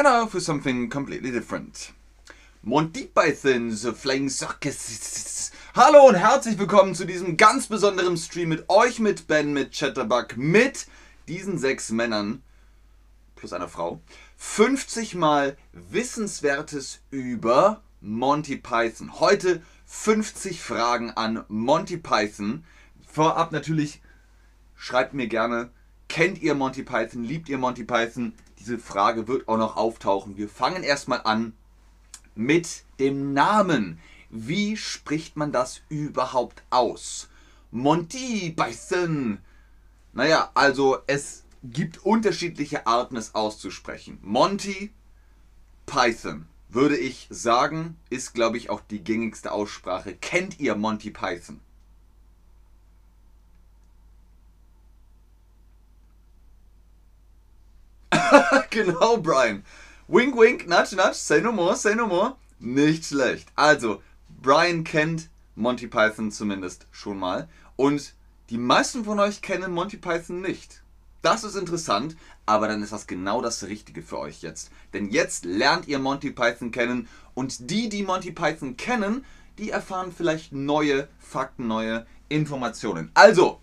And now for something completely different. Monty Python, The Flying Circus. Hallo und herzlich willkommen zu diesem ganz besonderen Stream mit euch, mit Ben, mit Chatterbug, mit diesen sechs Männern plus einer Frau. 50 mal Wissenswertes über Monty Python. Heute 50 Fragen an Monty Python. Vorab natürlich, schreibt mir gerne, kennt ihr Monty Python, liebt ihr Monty Python? Diese Frage wird auch noch auftauchen. Wir fangen erstmal an mit dem Namen. Wie spricht man das überhaupt aus? Monty Python. Naja, also es gibt unterschiedliche Arten, es auszusprechen. Monty Python, würde ich sagen, ist, glaube ich, auch die gängigste Aussprache. Kennt ihr Monty Python? genau, Brian. Wink, wink, nudge, nudge, say no more, say no more. Nicht schlecht. Also, Brian kennt Monty Python zumindest schon mal. Und die meisten von euch kennen Monty Python nicht. Das ist interessant, aber dann ist das genau das Richtige für euch jetzt. Denn jetzt lernt ihr Monty Python kennen und die, die Monty Python kennen, die erfahren vielleicht neue Fakten, neue Informationen. Also,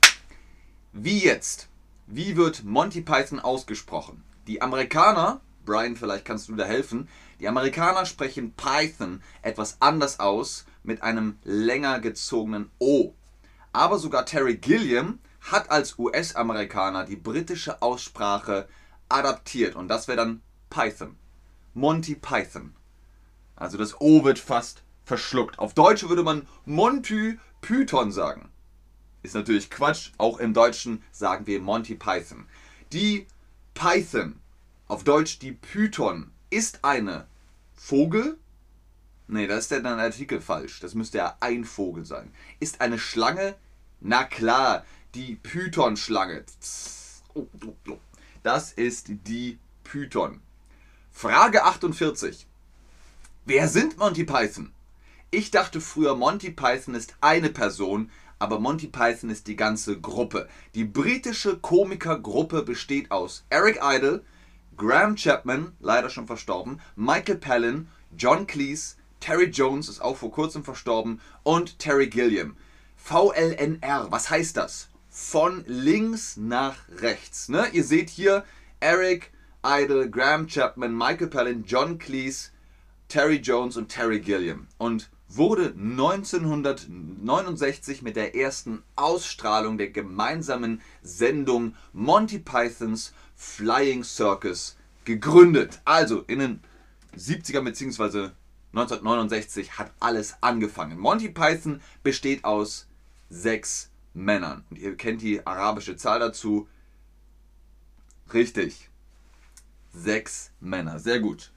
wie jetzt? Wie wird Monty Python ausgesprochen? Die Amerikaner, Brian, vielleicht kannst du da helfen, die Amerikaner sprechen Python etwas anders aus mit einem länger gezogenen O. Aber sogar Terry Gilliam hat als US-Amerikaner die britische Aussprache adaptiert und das wäre dann Python. Monty Python. Also das O wird fast verschluckt. Auf Deutsch würde man Monty Python sagen. Ist natürlich Quatsch. Auch im Deutschen sagen wir Monty Python. Die Python, auf Deutsch die Python, ist eine Vogel. Nee, da ist dann Artikel falsch. Das müsste ja ein Vogel sein. Ist eine Schlange? Na klar, die Python-Schlange. Das ist die Python. Frage 48. Wer sind Monty Python? Ich dachte früher, Monty Python ist eine Person, aber Monty Python ist die ganze Gruppe. Die britische Komikergruppe besteht aus Eric Idle, Graham Chapman, leider schon verstorben, Michael Palin, John Cleese, Terry Jones ist auch vor kurzem verstorben und Terry Gilliam. VLNR, was heißt das? Von links nach rechts. Ne? Ihr seht hier Eric Idle, Graham Chapman, Michael Palin, John Cleese, Terry Jones und Terry Gilliam. Und wurde 1969 mit der ersten Ausstrahlung der gemeinsamen Sendung Monty Pythons Flying Circus gegründet. Also in den 70er bzw. 1969 hat alles angefangen. Monty Python besteht aus sechs Männern. Und ihr kennt die arabische Zahl dazu. Richtig. Sechs Männer. Sehr gut.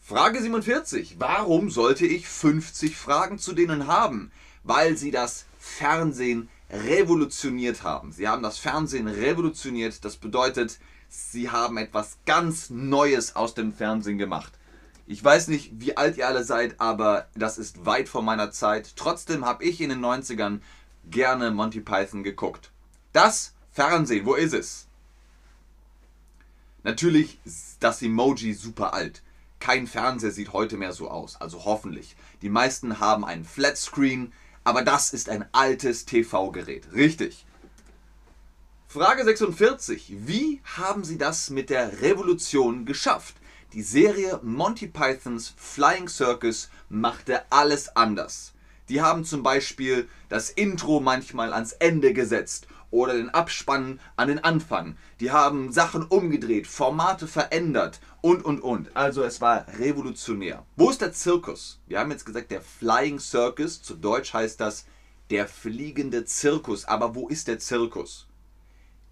Frage 47. Warum sollte ich 50 Fragen zu denen haben? Weil sie das Fernsehen revolutioniert haben. Sie haben das Fernsehen revolutioniert. Das bedeutet, sie haben etwas ganz Neues aus dem Fernsehen gemacht. Ich weiß nicht, wie alt ihr alle seid, aber das ist weit vor meiner Zeit. Trotzdem habe ich in den 90ern gerne Monty Python geguckt. Das Fernsehen, wo ist es? Natürlich ist das Emoji super alt. Kein Fernseher sieht heute mehr so aus, also hoffentlich. Die meisten haben einen Flatscreen, aber das ist ein altes TV-Gerät. Richtig. Frage 46. Wie haben Sie das mit der Revolution geschafft? Die Serie Monty Pythons Flying Circus machte alles anders. Die haben zum Beispiel das Intro manchmal ans Ende gesetzt oder den Abspann an den Anfang. Die haben Sachen umgedreht, Formate verändert und und und. Also es war revolutionär. Wo ist der Zirkus? Wir haben jetzt gesagt, der Flying Circus, zu Deutsch heißt das der fliegende Zirkus. Aber wo ist der Zirkus?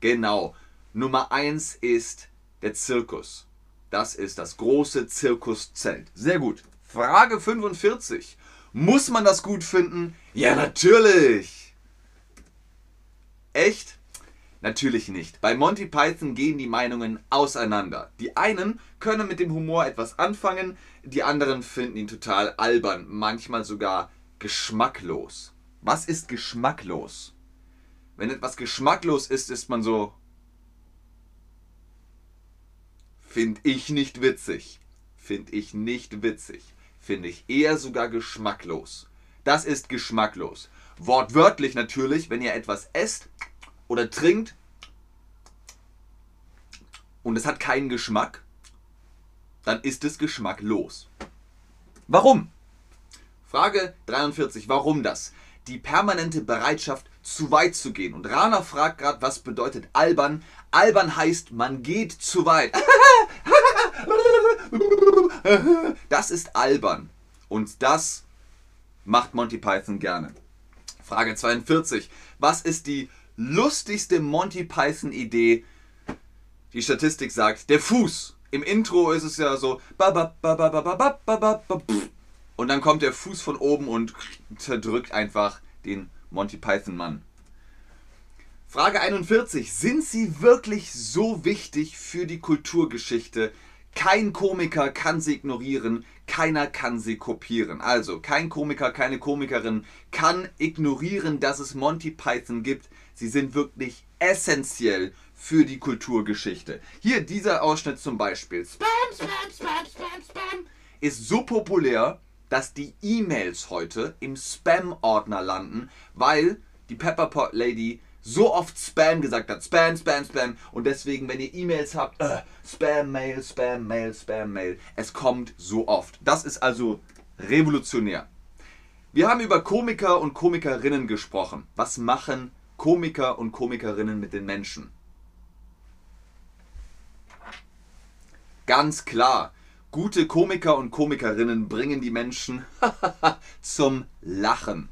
Genau. Nummer 1 ist der Zirkus. Das ist das große Zirkuszelt. Sehr gut. Frage 45. Muss man das gut finden? Ja, natürlich. Echt? Natürlich nicht. Bei Monty Python gehen die Meinungen auseinander. Die einen können mit dem Humor etwas anfangen, die anderen finden ihn total albern, manchmal sogar geschmacklos. Was ist geschmacklos? Wenn etwas geschmacklos ist, ist man so. Find ich nicht witzig. finde ich nicht witzig. Finde ich eher sogar geschmacklos. Das ist geschmacklos. Wortwörtlich natürlich, wenn ihr etwas esst oder trinkt und es hat keinen Geschmack, dann ist es geschmacklos. Warum? Frage 43. Warum das? Die permanente Bereitschaft, zu weit zu gehen. Und Rana fragt gerade, was bedeutet albern? Albern heißt, man geht zu weit. Das ist albern. Und das macht Monty Python gerne. Frage 42. Was ist die lustigste Monty Python Idee? Die Statistik sagt, der Fuß. Im Intro ist es ja so. Und dann kommt der Fuß von oben und zerdrückt einfach den Monty Python Mann. Frage 41. Sind sie wirklich so wichtig für die Kulturgeschichte? Kein Komiker kann sie ignorieren, keiner kann sie kopieren. Also, kein Komiker, keine Komikerin kann ignorieren, dass es Monty Python gibt. Sie sind wirklich essentiell für die Kulturgeschichte. Hier dieser Ausschnitt zum Beispiel. Spam, Spam, Spam, Spam, Spam ist so populär, dass die E-Mails heute im Spam-Ordner landen, weil die Pepperpot Lady so oft Spam gesagt hat. Spam, Spam, Spam. Und deswegen, wenn ihr E-Mails habt, äh, Spam-Mail, Spam-Mail, Spam-Mail. Es kommt so oft. Das ist also revolutionär. Wir haben über Komiker und Komikerinnen gesprochen. Was machen Komiker und Komikerinnen mit den Menschen? Ganz klar, gute Komiker und Komikerinnen bringen die Menschen zum Lachen.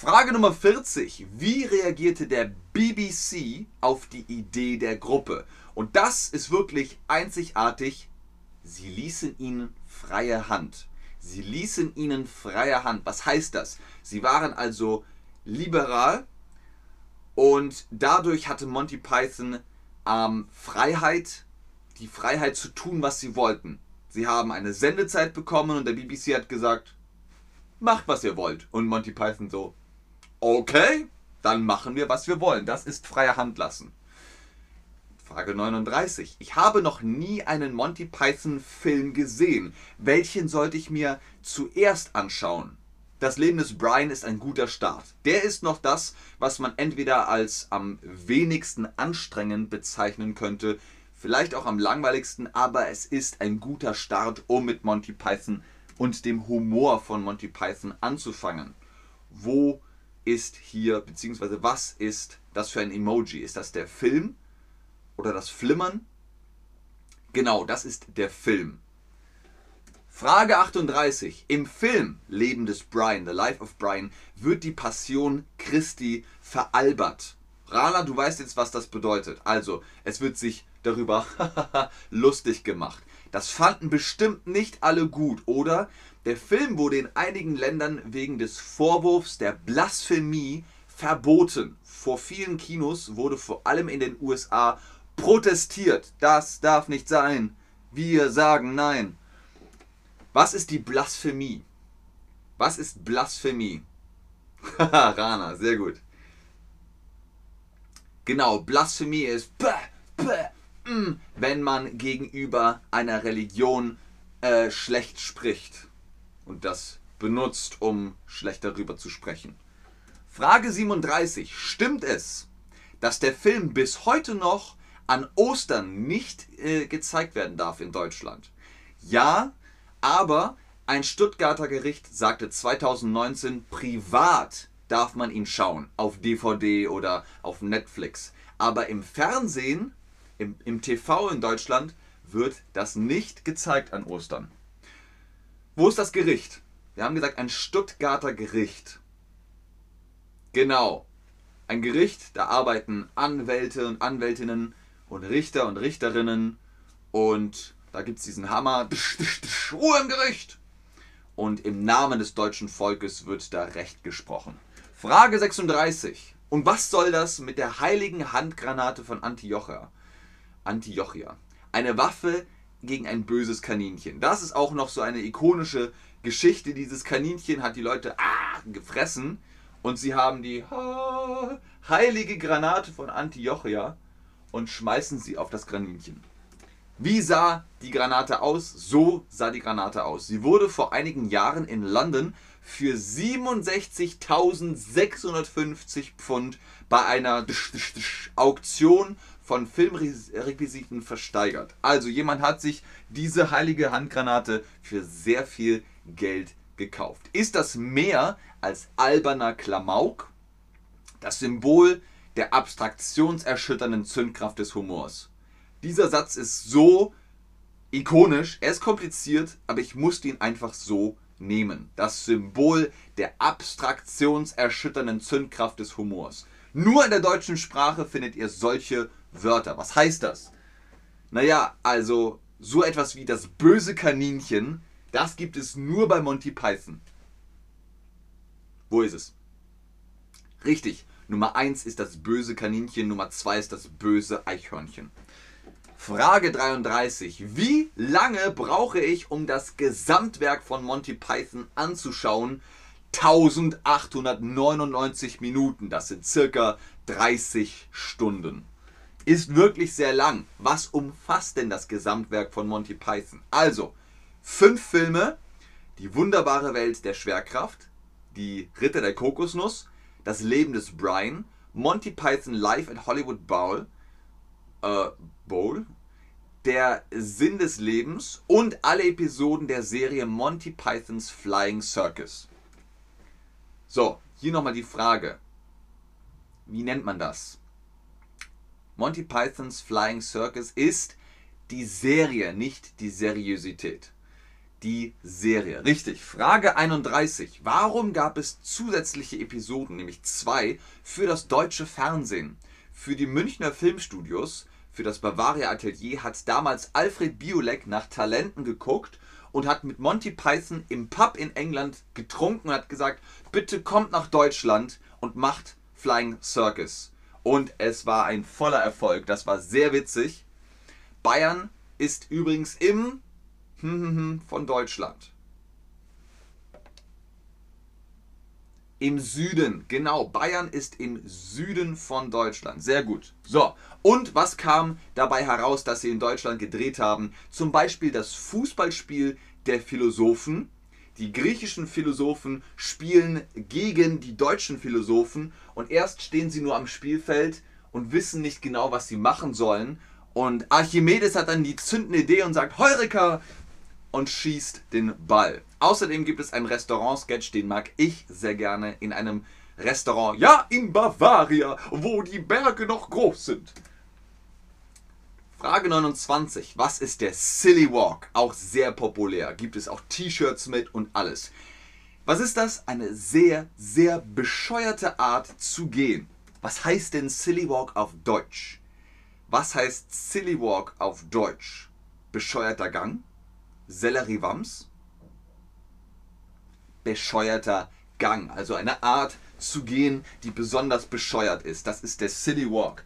Frage Nummer 40. Wie reagierte der BBC auf die Idee der Gruppe? Und das ist wirklich einzigartig. Sie ließen ihnen freie Hand. Sie ließen ihnen freie Hand. Was heißt das? Sie waren also liberal und dadurch hatte Monty Python ähm, Freiheit, die Freiheit zu tun, was sie wollten. Sie haben eine Sendezeit bekommen und der BBC hat gesagt, macht was ihr wollt. Und Monty Python so, Okay, dann machen wir, was wir wollen. Das ist freie Hand lassen. Frage 39. Ich habe noch nie einen Monty Python Film gesehen. Welchen sollte ich mir zuerst anschauen? Das Leben des Brian ist ein guter Start. Der ist noch das, was man entweder als am wenigsten anstrengend bezeichnen könnte, vielleicht auch am langweiligsten, aber es ist ein guter Start, um mit Monty Python und dem Humor von Monty Python anzufangen. Wo ist hier, beziehungsweise was ist das für ein Emoji? Ist das der Film oder das Flimmern? Genau, das ist der Film. Frage 38. Im Film Leben des Brian, The Life of Brian, wird die Passion Christi veralbert. Rana, du weißt jetzt, was das bedeutet. Also, es wird sich darüber lustig gemacht. Das fanden bestimmt nicht alle gut, oder? Der Film wurde in einigen Ländern wegen des Vorwurfs der Blasphemie verboten. Vor vielen Kinos wurde vor allem in den USA protestiert. Das darf nicht sein. Wir sagen nein. Was ist die Blasphemie? Was ist Blasphemie? Rana, sehr gut. Genau, Blasphemie ist, mm, wenn man gegenüber einer Religion äh, schlecht spricht und das benutzt, um schlecht darüber zu sprechen. Frage 37. Stimmt es, dass der Film bis heute noch an Ostern nicht äh, gezeigt werden darf in Deutschland? Ja, aber ein Stuttgarter Gericht sagte 2019, privat darf man ihn schauen, auf DVD oder auf Netflix. Aber im Fernsehen, im, im TV in Deutschland, wird das nicht gezeigt an Ostern. Wo ist das Gericht? Wir haben gesagt, ein Stuttgarter Gericht. Genau. Ein Gericht, da arbeiten Anwälte und Anwältinnen und Richter und Richterinnen und da gibt es diesen Hammer. Ruhe im Gericht! Und im Namen des deutschen Volkes wird da Recht gesprochen. Frage 36. Und was soll das mit der heiligen Handgranate von Antiochia? Antiochia. Eine Waffe, gegen ein böses Kaninchen. Das ist auch noch so eine ikonische Geschichte. Dieses Kaninchen hat die Leute ah, gefressen und sie haben die ah, heilige Granate von Antiochia und schmeißen sie auf das Kaninchen. Wie sah die Granate aus? So sah die Granate aus. Sie wurde vor einigen Jahren in London für 67.650 Pfund bei einer Auktion von Filmrequisiten versteigert. Also jemand hat sich diese heilige Handgranate für sehr viel Geld gekauft. Ist das mehr als alberner Klamauk? Das Symbol der abstraktionserschütternden Zündkraft des Humors. Dieser Satz ist so ikonisch, er ist kompliziert, aber ich musste ihn einfach so nehmen. Das Symbol der abstraktionserschütternden Zündkraft des Humors. Nur in der deutschen Sprache findet ihr solche Wörter. Was heißt das? Naja, also so etwas wie das böse Kaninchen, das gibt es nur bei Monty Python. Wo ist es? Richtig, Nummer 1 ist das böse Kaninchen, Nummer 2 ist das böse Eichhörnchen. Frage 33. Wie lange brauche ich, um das Gesamtwerk von Monty Python anzuschauen? 1899 Minuten, das sind circa 30 Stunden. Ist wirklich sehr lang. Was umfasst denn das Gesamtwerk von Monty Python? Also, fünf Filme, die wunderbare Welt der Schwerkraft, die Ritter der Kokosnuss, das Leben des Brian, Monty Python Live at Hollywood Bowl, äh, Bowl, der Sinn des Lebens und alle Episoden der Serie Monty Pythons Flying Circus. So, hier nochmal die Frage. Wie nennt man das? Monty Pythons Flying Circus ist die Serie, nicht die Seriosität. Die Serie. Richtig. Frage 31. Warum gab es zusätzliche Episoden, nämlich zwei, für das deutsche Fernsehen? Für die Münchner Filmstudios für das Bavaria Atelier hat damals Alfred Biolek nach Talenten geguckt und hat mit Monty Python im Pub in England getrunken und hat gesagt, bitte kommt nach Deutschland und macht Flying Circus. Und es war ein voller Erfolg. Das war sehr witzig. Bayern ist übrigens im von Deutschland. Im Süden, genau. Bayern ist im Süden von Deutschland. Sehr gut. So, und was kam dabei heraus, dass sie in Deutschland gedreht haben? Zum Beispiel das Fußballspiel der Philosophen. Die griechischen Philosophen spielen gegen die deutschen Philosophen und erst stehen sie nur am Spielfeld und wissen nicht genau, was sie machen sollen. Und Archimedes hat dann die zündende Idee und sagt, Heureka, und schießt den Ball. Außerdem gibt es einen Restaurant-Sketch, den mag ich sehr gerne in einem Restaurant, ja, in Bavaria, wo die Berge noch groß sind. Frage 29. Was ist der Silly Walk? Auch sehr populär. Gibt es auch T-Shirts mit und alles. Was ist das? Eine sehr, sehr bescheuerte Art zu gehen. Was heißt denn Silly Walk auf Deutsch? Was heißt Silly Walk auf Deutsch? Bescheuerter Gang? Selleriewams, bescheuerter Gang, also eine Art zu gehen, die besonders bescheuert ist. Das ist der City Walk.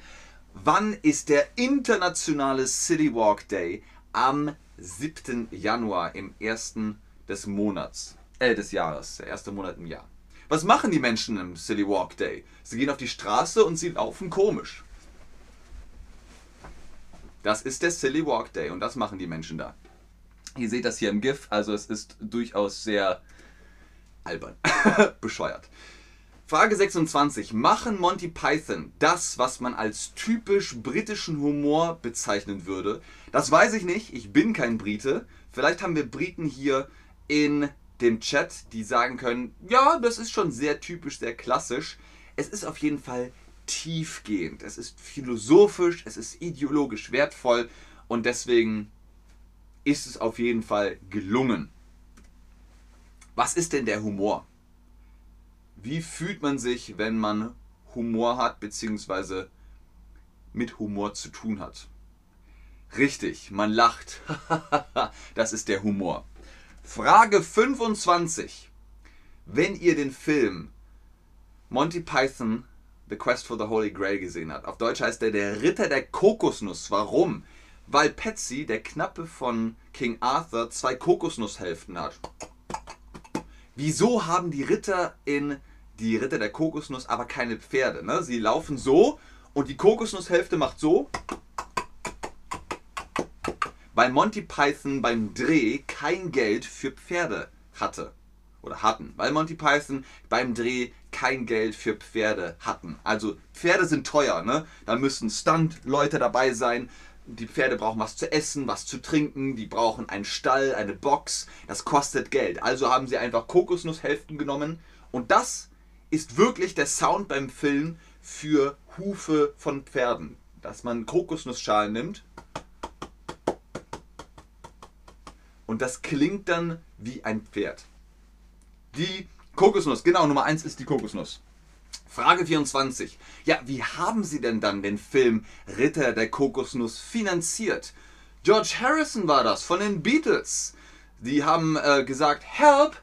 Wann ist der internationale City Walk Day? Am 7. Januar, im ersten des Monats, äh, des Jahres, der erste Monat im Jahr. Was machen die Menschen im City Walk Day? Sie gehen auf die Straße und sie laufen komisch. Das ist der Silly Walk Day und das machen die Menschen da. Ihr seht das hier im GIF, also es ist durchaus sehr albern, bescheuert. Frage 26. Machen Monty Python das, was man als typisch britischen Humor bezeichnen würde? Das weiß ich nicht, ich bin kein Brite. Vielleicht haben wir Briten hier in dem Chat, die sagen können, ja, das ist schon sehr typisch, sehr klassisch. Es ist auf jeden Fall tiefgehend, es ist philosophisch, es ist ideologisch wertvoll und deswegen ist es auf jeden Fall gelungen. Was ist denn der Humor? Wie fühlt man sich, wenn man Humor hat, beziehungsweise mit Humor zu tun hat? Richtig, man lacht. das ist der Humor. Frage 25. Wenn ihr den Film Monty Python The Quest for the Holy Grail gesehen habt, auf Deutsch heißt er der Ritter der Kokosnuss. Warum? weil Patsy, der Knappe von King Arthur, zwei Kokosnusshälften hat. Wieso haben die Ritter in die Ritter der Kokosnuss aber keine Pferde? Ne? Sie laufen so und die Kokosnusshälfte macht so. weil Monty Python beim Dreh kein Geld für Pferde hatte. Oder hatten. Weil Monty Python beim Dreh kein Geld für Pferde hatten. Also Pferde sind teuer, ne? Da müssen Stunt-Leute dabei sein. Die Pferde brauchen was zu essen, was zu trinken, die brauchen einen Stall, eine Box. Das kostet Geld. Also haben sie einfach Kokosnusshälften genommen. Und das ist wirklich der Sound beim Film für Hufe von Pferden. Dass man Kokosnussschalen nimmt und das klingt dann wie ein Pferd. Die Kokosnuss, genau, Nummer 1 ist die Kokosnuss. Frage 24. Ja, wie haben Sie denn dann den Film Ritter der Kokosnuss finanziert? George Harrison war das von den Beatles. Die haben äh, gesagt, Help,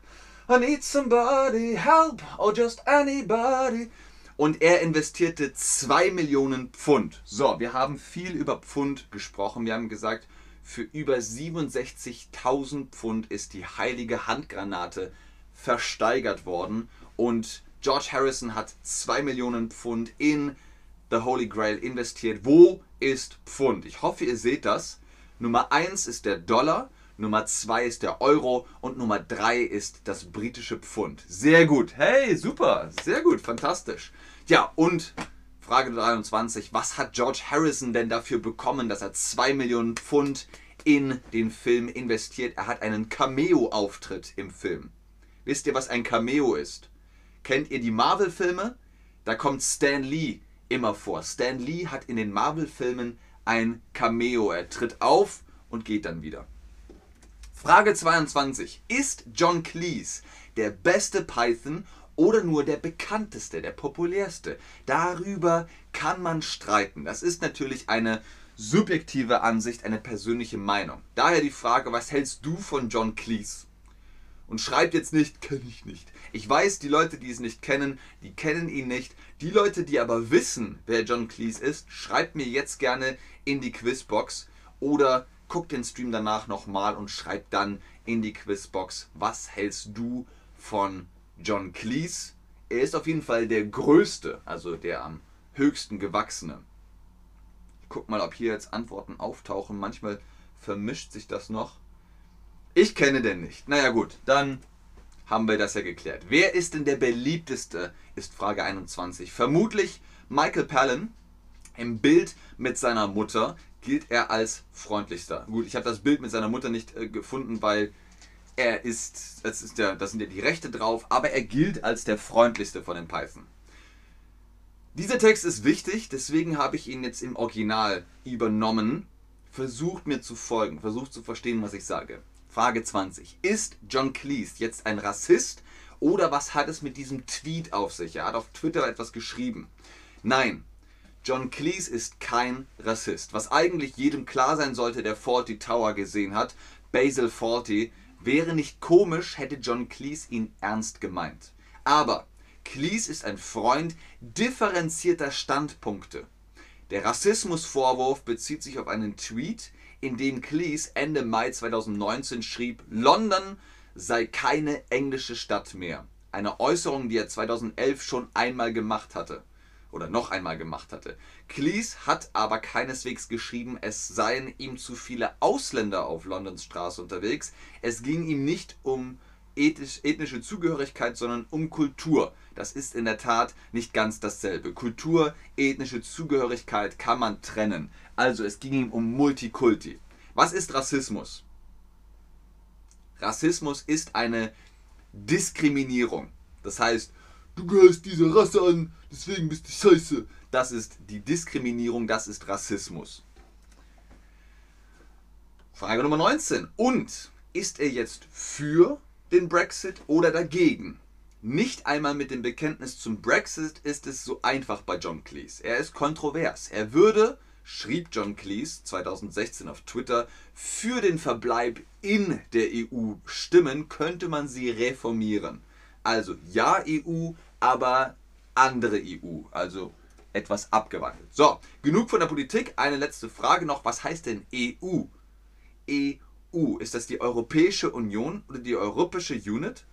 I need somebody, help, or just anybody. Und er investierte 2 Millionen Pfund. So, wir haben viel über Pfund gesprochen. Wir haben gesagt, für über 67.000 Pfund ist die heilige Handgranate versteigert worden. Und George Harrison hat 2 Millionen Pfund in The Holy Grail investiert. Wo ist Pfund? Ich hoffe, ihr seht das. Nummer 1 ist der Dollar, Nummer 2 ist der Euro und Nummer 3 ist das britische Pfund. Sehr gut. Hey, super. Sehr gut. Fantastisch. Ja, und Frage 23. Was hat George Harrison denn dafür bekommen, dass er 2 Millionen Pfund in den Film investiert? Er hat einen Cameo-Auftritt im Film. Wisst ihr, was ein Cameo ist? Kennt ihr die Marvel-Filme? Da kommt Stan Lee immer vor. Stan Lee hat in den Marvel-Filmen ein Cameo. Er tritt auf und geht dann wieder. Frage 22. Ist John Cleese der beste Python oder nur der bekannteste, der populärste? Darüber kann man streiten. Das ist natürlich eine subjektive Ansicht, eine persönliche Meinung. Daher die Frage, was hältst du von John Cleese? Und schreibt jetzt nicht, kenne ich nicht. Ich weiß, die Leute, die es nicht kennen, die kennen ihn nicht. Die Leute, die aber wissen, wer John Cleese ist, schreibt mir jetzt gerne in die Quizbox oder guckt den Stream danach nochmal und schreibt dann in die Quizbox, was hältst du von John Cleese? Er ist auf jeden Fall der größte, also der am höchsten gewachsene. Ich guck mal, ob hier jetzt Antworten auftauchen. Manchmal vermischt sich das noch. Ich kenne den nicht. Naja gut, dann haben wir das ja geklärt. Wer ist denn der beliebteste, ist Frage 21. Vermutlich Michael Palin. Im Bild mit seiner Mutter gilt er als freundlichster. Gut, ich habe das Bild mit seiner Mutter nicht äh, gefunden, weil er ist, das ist der, da sind ja die Rechte drauf, aber er gilt als der freundlichste von den Python. Dieser Text ist wichtig, deswegen habe ich ihn jetzt im Original übernommen. Versucht mir zu folgen, versucht zu verstehen, was ich sage. Frage 20. Ist John Cleese jetzt ein Rassist oder was hat es mit diesem Tweet auf sich? Er hat auf Twitter etwas geschrieben. Nein, John Cleese ist kein Rassist. Was eigentlich jedem klar sein sollte, der Faulty Tower gesehen hat, Basil Faulty, wäre nicht komisch, hätte John Cleese ihn ernst gemeint. Aber Cleese ist ein Freund differenzierter Standpunkte. Der Rassismusvorwurf bezieht sich auf einen Tweet, in dem Cleese Ende Mai 2019 schrieb, London sei keine englische Stadt mehr. Eine Äußerung, die er 2011 schon einmal gemacht hatte. Oder noch einmal gemacht hatte. Cleese hat aber keineswegs geschrieben, es seien ihm zu viele Ausländer auf Londons Straße unterwegs. Es ging ihm nicht um ethisch, ethnische Zugehörigkeit, sondern um Kultur. Das ist in der Tat nicht ganz dasselbe. Kultur, ethnische Zugehörigkeit kann man trennen. Also es ging ihm um Multikulti. Was ist Rassismus? Rassismus ist eine Diskriminierung. Das heißt, du gehörst dieser Rasse an, deswegen bist du scheiße. Das ist die Diskriminierung, das ist Rassismus. Frage Nummer 19. Und ist er jetzt für den Brexit oder dagegen? Nicht einmal mit dem Bekenntnis zum Brexit ist es so einfach bei John Cleese. Er ist kontrovers. Er würde, schrieb John Cleese 2016 auf Twitter, für den Verbleib in der EU stimmen, könnte man sie reformieren. Also ja EU, aber andere EU, also etwas abgewandelt. So, genug von der Politik. Eine letzte Frage noch. Was heißt denn EU? EU, ist das die Europäische Union oder die Europäische Unit?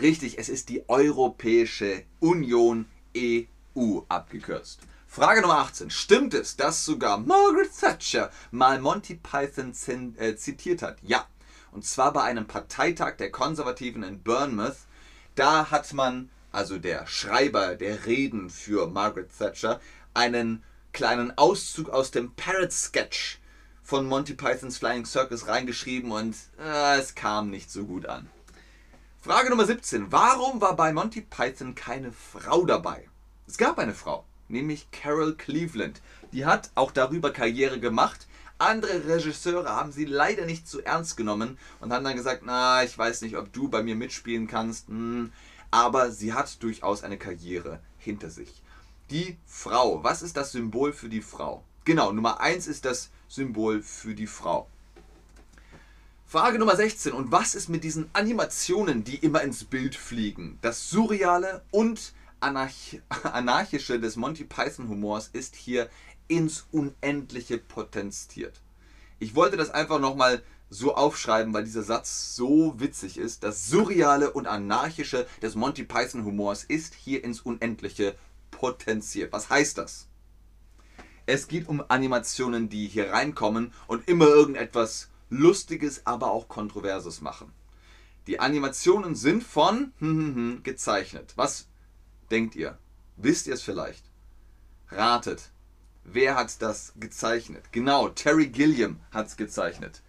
Richtig, es ist die Europäische Union EU abgekürzt. Frage Nummer 18. Stimmt es, dass sogar Margaret Thatcher mal Monty Python äh, zitiert hat? Ja. Und zwar bei einem Parteitag der Konservativen in Bournemouth. Da hat man, also der Schreiber der Reden für Margaret Thatcher, einen kleinen Auszug aus dem Parrot Sketch von Monty Pythons Flying Circus reingeschrieben und äh, es kam nicht so gut an. Frage Nummer 17. Warum war bei Monty Python keine Frau dabei? Es gab eine Frau, nämlich Carol Cleveland. Die hat auch darüber Karriere gemacht. Andere Regisseure haben sie leider nicht so ernst genommen und haben dann gesagt, na, ich weiß nicht, ob du bei mir mitspielen kannst. Hm. Aber sie hat durchaus eine Karriere hinter sich. Die Frau. Was ist das Symbol für die Frau? Genau, Nummer 1 ist das Symbol für die Frau. Frage Nummer 16. Und was ist mit diesen Animationen, die immer ins Bild fliegen? Das Surreale und Anarch Anarchische des Monty Python Humors ist hier ins Unendliche potenziert. Ich wollte das einfach nochmal so aufschreiben, weil dieser Satz so witzig ist. Das Surreale und Anarchische des Monty Python Humors ist hier ins Unendliche potenziert. Was heißt das? Es geht um Animationen, die hier reinkommen und immer irgendetwas Lustiges, aber auch Kontroverses machen. Die Animationen sind von hm, hm, hm, gezeichnet. Was denkt ihr? Wisst ihr es vielleicht? Ratet. Wer hat das gezeichnet? Genau, Terry Gilliam hat es gezeichnet.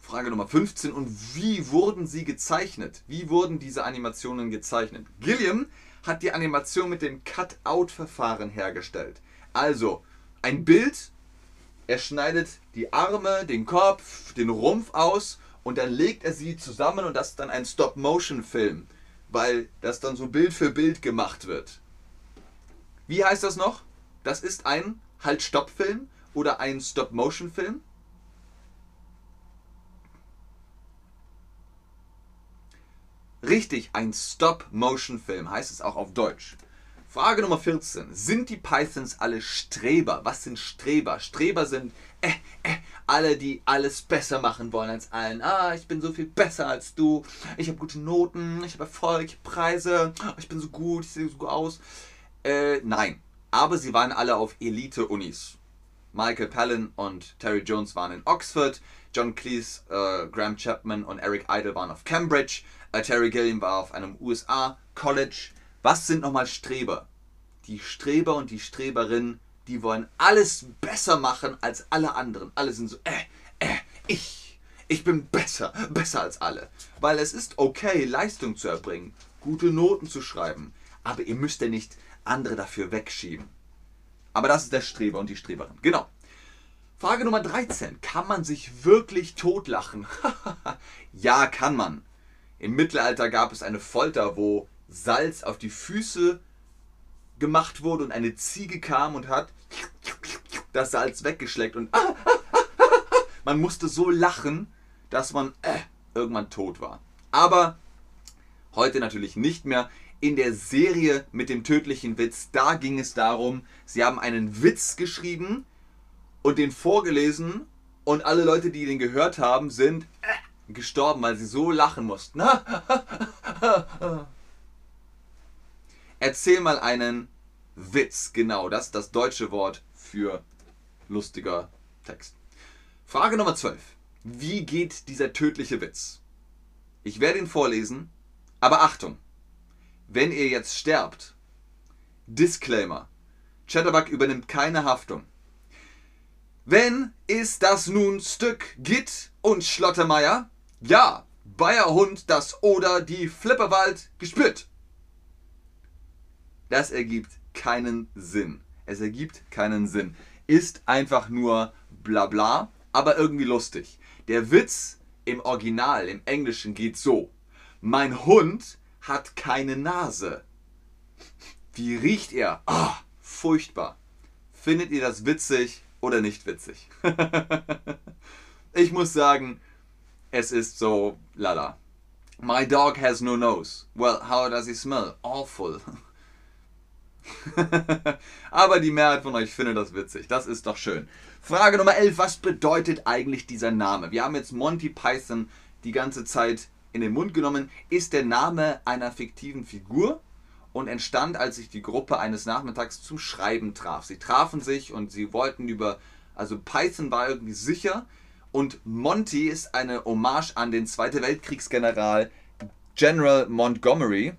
Frage Nummer 15. Und wie wurden sie gezeichnet? Wie wurden diese Animationen gezeichnet? Gilliam hat die Animation mit dem Cut-Out-Verfahren hergestellt. Also, ein Bild er schneidet die Arme, den Kopf, den Rumpf aus und dann legt er sie zusammen und das ist dann ein Stop-Motion-Film, weil das dann so Bild für Bild gemacht wird. Wie heißt das noch? Das ist ein Halt-Stopp-Film oder ein Stop-Motion-Film? Richtig, ein Stop-Motion-Film heißt es auch auf Deutsch. Frage Nummer 14. Sind die Pythons alle Streber? Was sind Streber? Streber sind äh, äh, alle, die alles besser machen wollen als allen. Ah, ich bin so viel besser als du. Ich habe gute Noten, ich habe Erfolg, ich habe Preise. Ich bin so gut, ich sehe so gut aus. Äh, nein. Aber sie waren alle auf Elite-Unis. Michael Palin und Terry Jones waren in Oxford. John Cleese, äh, Graham Chapman und Eric Idle waren auf Cambridge. Äh, Terry Gilliam war auf einem USA-College. Was sind nochmal Streber? Die Streber und die Streberinnen, die wollen alles besser machen als alle anderen. Alle sind so, äh, äh, ich, ich bin besser, besser als alle. Weil es ist okay, Leistung zu erbringen, gute Noten zu schreiben, aber ihr müsst ja nicht andere dafür wegschieben. Aber das ist der Streber und die Streberin. Genau. Frage Nummer 13. Kann man sich wirklich totlachen? ja, kann man. Im Mittelalter gab es eine Folter, wo Salz auf die Füße gemacht wurde und eine Ziege kam und hat das Salz weggeschleckt und man musste so lachen, dass man äh, irgendwann tot war. Aber heute natürlich nicht mehr. In der Serie mit dem tödlichen Witz, da ging es darum, sie haben einen Witz geschrieben und den vorgelesen und alle Leute, die den gehört haben, sind äh, gestorben, weil sie so lachen mussten. Erzähl mal einen Witz. Genau, das ist das deutsche Wort für lustiger Text. Frage Nummer 12. Wie geht dieser tödliche Witz? Ich werde ihn vorlesen, aber Achtung, wenn ihr jetzt sterbt, Disclaimer, Chatterbug übernimmt keine Haftung. Wenn ist das nun Stück Gitt und Schlottermeier? Ja, Bayerhund das oder die Flipperwald gespürt. Das ergibt keinen Sinn. Es ergibt keinen Sinn. Ist einfach nur Blabla, aber irgendwie lustig. Der Witz im Original, im Englischen geht so. Mein Hund hat keine Nase. Wie riecht er? Ah, furchtbar. Findet ihr das witzig oder nicht witzig? ich muss sagen, es ist so lala. My dog has no nose. Well, how does he smell? Awful. Aber die Mehrheit von euch findet das witzig. Das ist doch schön. Frage Nummer 11. Was bedeutet eigentlich dieser Name? Wir haben jetzt Monty Python die ganze Zeit in den Mund genommen. Ist der Name einer fiktiven Figur und entstand, als sich die Gruppe eines Nachmittags zum Schreiben traf. Sie trafen sich und sie wollten über, also Python war irgendwie sicher und Monty ist eine Hommage an den Zweite Weltkriegsgeneral General Montgomery,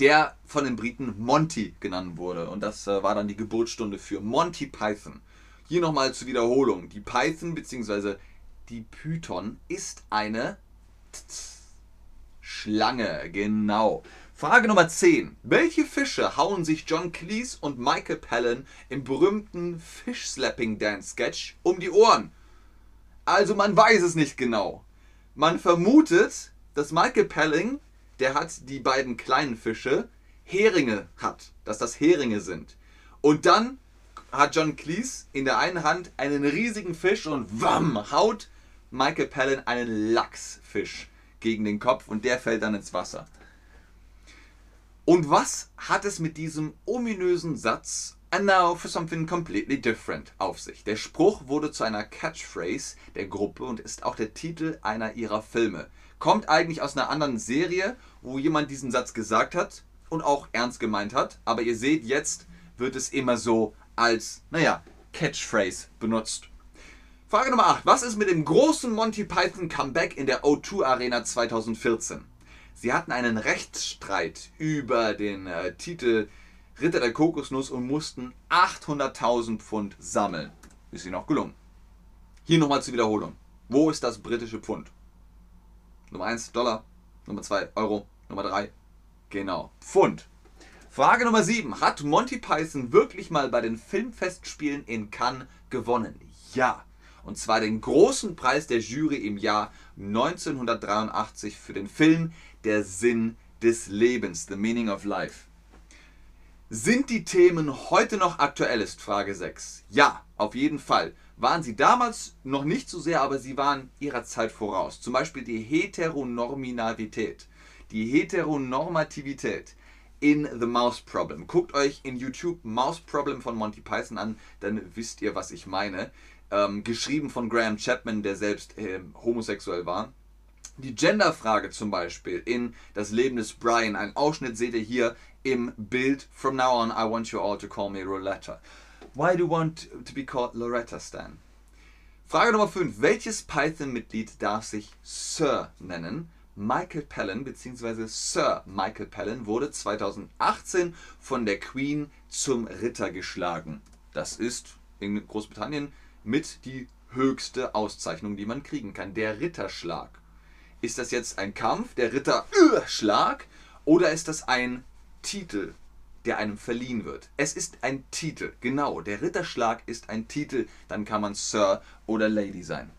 der von den Briten Monty genannt wurde. Und das äh, war dann die Geburtsstunde für Monty Python. Hier nochmal zur Wiederholung. Die Python bzw. die Python ist eine Schlange, genau. Frage Nummer 10. Welche Fische hauen sich John Cleese und Michael Palin im berühmten Fish Slapping Dance Sketch um die Ohren? Also man weiß es nicht genau. Man vermutet, dass Michael Palin, der hat die beiden kleinen Fische, Heringe hat, dass das Heringe sind. Und dann hat John Cleese in der einen Hand einen riesigen Fisch und wam, haut Michael Palin einen Lachsfisch gegen den Kopf und der fällt dann ins Wasser. Und was hat es mit diesem ominösen Satz And now for something completely different auf sich. Der Spruch wurde zu einer Catchphrase der Gruppe und ist auch der Titel einer ihrer Filme. Kommt eigentlich aus einer anderen Serie, wo jemand diesen Satz gesagt hat und auch ernst gemeint hat. Aber ihr seht, jetzt wird es immer so als, naja, Catchphrase benutzt. Frage Nummer 8. Was ist mit dem großen Monty Python Comeback in der O2 Arena 2014? Sie hatten einen Rechtsstreit über den äh, Titel Ritter der Kokosnuss und mussten 800.000 Pfund sammeln. Ist ihnen auch gelungen. Hier nochmal zur Wiederholung. Wo ist das britische Pfund? Nummer 1 Dollar, Nummer 2 Euro, Nummer 3 genau Pfund. Frage Nummer 7. Hat Monty Python wirklich mal bei den Filmfestspielen in Cannes gewonnen? Ja. Und zwar den großen Preis der Jury im Jahr 1983 für den Film Der Sinn des Lebens, The Meaning of Life. Sind die Themen heute noch aktuell ist? Frage 6. Ja, auf jeden Fall. Waren sie damals noch nicht so sehr, aber sie waren ihrer Zeit voraus. Zum Beispiel die Heteronorminalität. Die Heteronormativität in The Mouse Problem. Guckt euch in YouTube Mouse Problem von Monty Python an, dann wisst ihr, was ich meine. Ähm, geschrieben von Graham Chapman, der selbst äh, homosexuell war. Die Genderfrage zum Beispiel in Das Leben des Brian. Ein Ausschnitt seht ihr hier im Bild. From now on, I want you all to call me Loretta. Why do you want to be called Loretta, Stan? Frage Nummer 5. Welches Python-Mitglied darf sich Sir nennen? Michael Palin bzw. Sir Michael Palin wurde 2018 von der Queen zum Ritter geschlagen. Das ist in Großbritannien mit die höchste Auszeichnung, die man kriegen kann, der Ritterschlag. Ist das jetzt ein Kampf, der Ritterschlag, oder ist das ein Titel, der einem verliehen wird? Es ist ein Titel, genau. Der Ritterschlag ist ein Titel, dann kann man Sir oder Lady sein.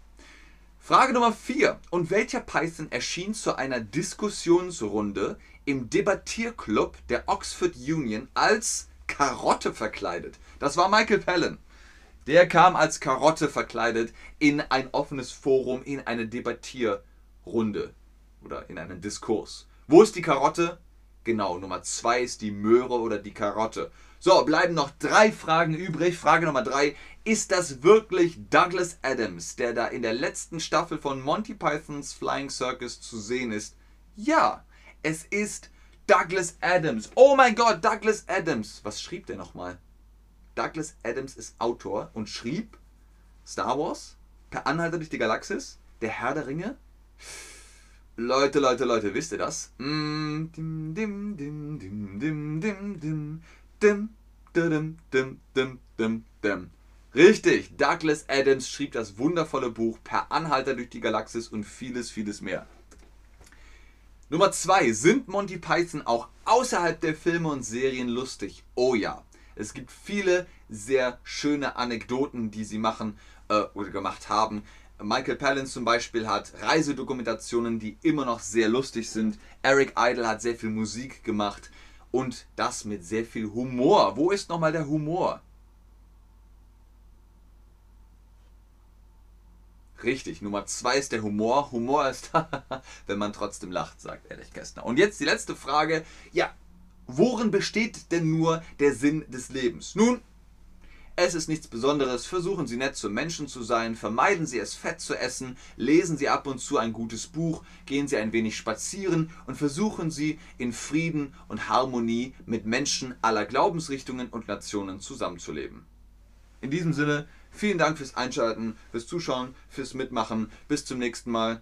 Frage Nummer 4. Und welcher Python erschien zu einer Diskussionsrunde im Debattierclub der Oxford Union als Karotte verkleidet? Das war Michael Palin. Der kam als Karotte verkleidet in ein offenes Forum, in eine Debattierrunde oder in einen Diskurs. Wo ist die Karotte? Genau, Nummer 2 ist die Möhre oder die Karotte. So, bleiben noch drei Fragen übrig. Frage Nummer 3. Ist das wirklich Douglas Adams, der da in der letzten Staffel von Monty Pythons Flying Circus zu sehen ist? Ja, es ist Douglas Adams. Oh mein Gott, Douglas Adams. Was schrieb der nochmal? Douglas Adams ist Autor und schrieb Star Wars, Per Anhalter durch die Galaxis, Der Herr der Ringe. Leute, Leute, Leute, wisst ihr das? Mm, dim, dim, dim, dim, dim, dim, dim, dim, dim, dim, dim, dim, dim. Richtig, Douglas Adams schrieb das wundervolle Buch Per Anhalter durch die Galaxis und vieles, vieles mehr. Nummer 2. Sind Monty Python auch außerhalb der Filme und Serien lustig? Oh ja. Es gibt viele sehr schöne Anekdoten, die sie machen äh, oder gemacht haben. Michael Palin zum Beispiel hat Reisedokumentationen, die immer noch sehr lustig sind. Eric Idle hat sehr viel Musik gemacht und das mit sehr viel Humor. Wo ist nochmal der Humor? Richtig, Nummer zwei ist der Humor. Humor ist, wenn man trotzdem lacht, sagt Erich Kästner. Und jetzt die letzte Frage. Ja, worin besteht denn nur der Sinn des Lebens? Nun, Es ist nichts Besonderes. Versuchen Sie nett zu Menschen zu sein. Vermeiden Sie es, Fett zu essen. Lesen Sie ab und zu ein gutes Buch. Gehen Sie ein wenig spazieren und versuchen Sie in Frieden und Harmonie mit Menschen aller Glaubensrichtungen und Nationen zusammenzuleben. In diesem Sinne, vielen Dank fürs Einschalten, fürs Zuschauen, fürs Mitmachen. Bis zum nächsten Mal.